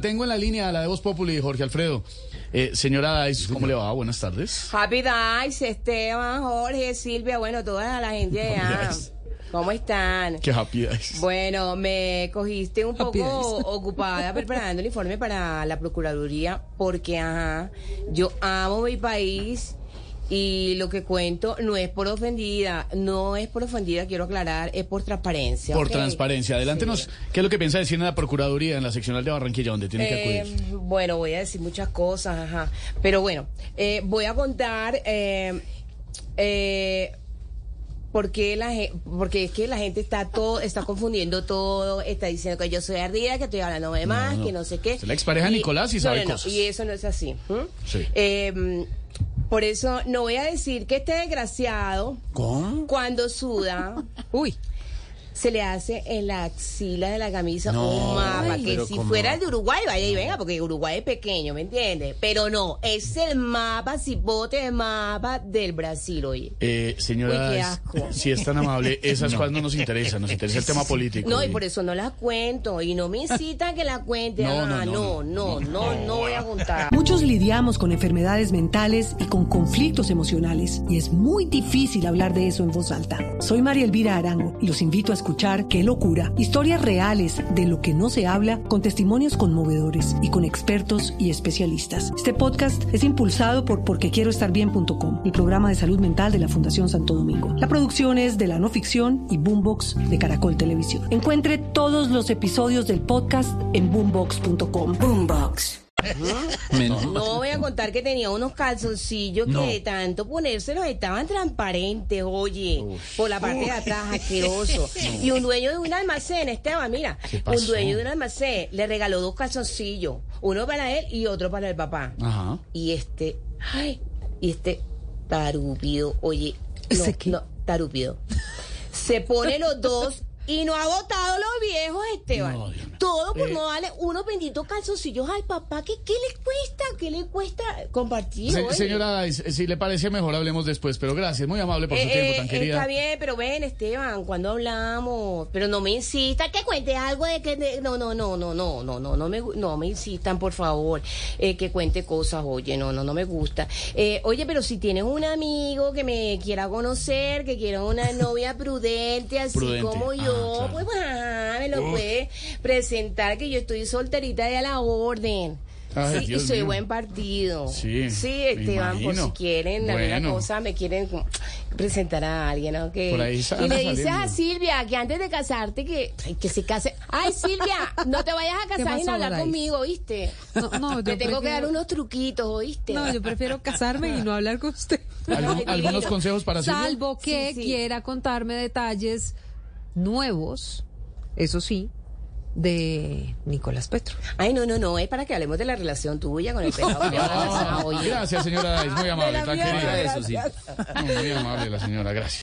Tengo en la línea a la de Voz Populi, Jorge Alfredo. Eh, señora Dice, ¿cómo le va? Buenas tardes. Happy Dice, Esteban, Jorge, Silvia, bueno, toda la gente ya. ¿Cómo están? Qué happy Dice. Bueno, me cogiste un poco ocupada preparando el informe para la Procuraduría porque, ajá, yo amo mi país y lo que cuento no es por ofendida, no es por ofendida, quiero aclarar, es por transparencia. Por transparencia. Adelántenos, ¿qué es lo que piensa decir en la Procuraduría, en la seccional de Barranquilla, donde tiene que acudir? Eh, bueno, voy a decir muchas cosas, ajá. Pero bueno, eh, voy a contar... Eh, eh, porque la porque es que la gente está todo está confundiendo todo está diciendo que yo soy ardida que estoy hablando de más que no sé qué es la expareja Nicolás y sabe cosas y eso no es así sí. eh, por eso no voy a decir que este desgraciado, cuando suda, uy, se le hace en la axila de la camisa un mapa que si fuera el de Uruguay, vaya y venga, porque Uruguay es pequeño, ¿me entiendes? Pero no, es el mapa, cipote de mapa del Brasil, oye. Eh, señora, si es tan amable, esas cosas no nos interesan, nos interesa el tema político. No, y por eso no las cuento, y no me incita que la cuente. No, ah, no, no, no, no, voy a contar. Muchos lidiamos con enfermedades mentales y con conflictos emocionales, y es muy difícil hablar de eso en voz alta. Soy María Elvira Arango, y los invito a escuchar Qué locura, historias reales de lo que no se habla con testimonios conmovedores y con expertos y especialistas. Este podcast es impulsado por porquequieroestarbien.com, el programa de salud mental de la Fundación Santo Domingo. La producción es de la no ficción y Boombox de Caracol Televisión. Encuentre todos los episodios del podcast en boombox.com. Boombox. No voy a contar que tenía unos calzoncillos que de tanto ponérselos estaban transparentes, oye, por la parte de atrás, asqueroso. Y un dueño de un almacén, Esteban, mira, un dueño de un almacén le regaló dos calzoncillos, uno para él y otro para el papá. Ajá. Y este, ay, y este tarúpido, oye, no, no, tarúpido. Se pone los dos y no ha votado los viejos, Esteban. Todo por eh. no darle unos benditos calzoncillos al papá. ¿Qué, ¿Qué le cuesta? ¿Qué le cuesta compartir? señora, si le parece mejor, hablemos después. Pero gracias, muy amable por su eh, tiempo tan eh, querida. Está bien, pero ven, Esteban, cuando hablamos. Pero no me insista que cuente algo de que. no, no, no, no, no, no, no, no me, no me insistan, por favor, que cuente cosas. Oye, no, no, no me gusta. oye, pero si tienes un amigo que me quiera conocer, que quiera una novia prudente, así como yo pues, pues me lo puede presentar que yo estoy solterita de a la orden. sí, y soy buen partido. Sí, sí Esteban, por si quieren alguna cosa, me quieren presentar a alguien, ¿ok? y le dices a Silvia que antes de casarte, que, que se case. Ay, Silvia, no te vayas a casar sin hablar conmigo, ¿oíste? No, no, Te tengo que dar unos truquitos, ¿oíste? No, yo prefiero casarme y no hablar con usted. ¿Algunos consejos para Silvia? Salvo que quiera contarme detalles nuevos, eso sí, de Nicolás Petro. Ay, no, no, no, es para que hablemos de la relación tuya con el pelado. gracias, señora, es muy amable, tan querida. Eso sí. Muy amable la señora, gracias.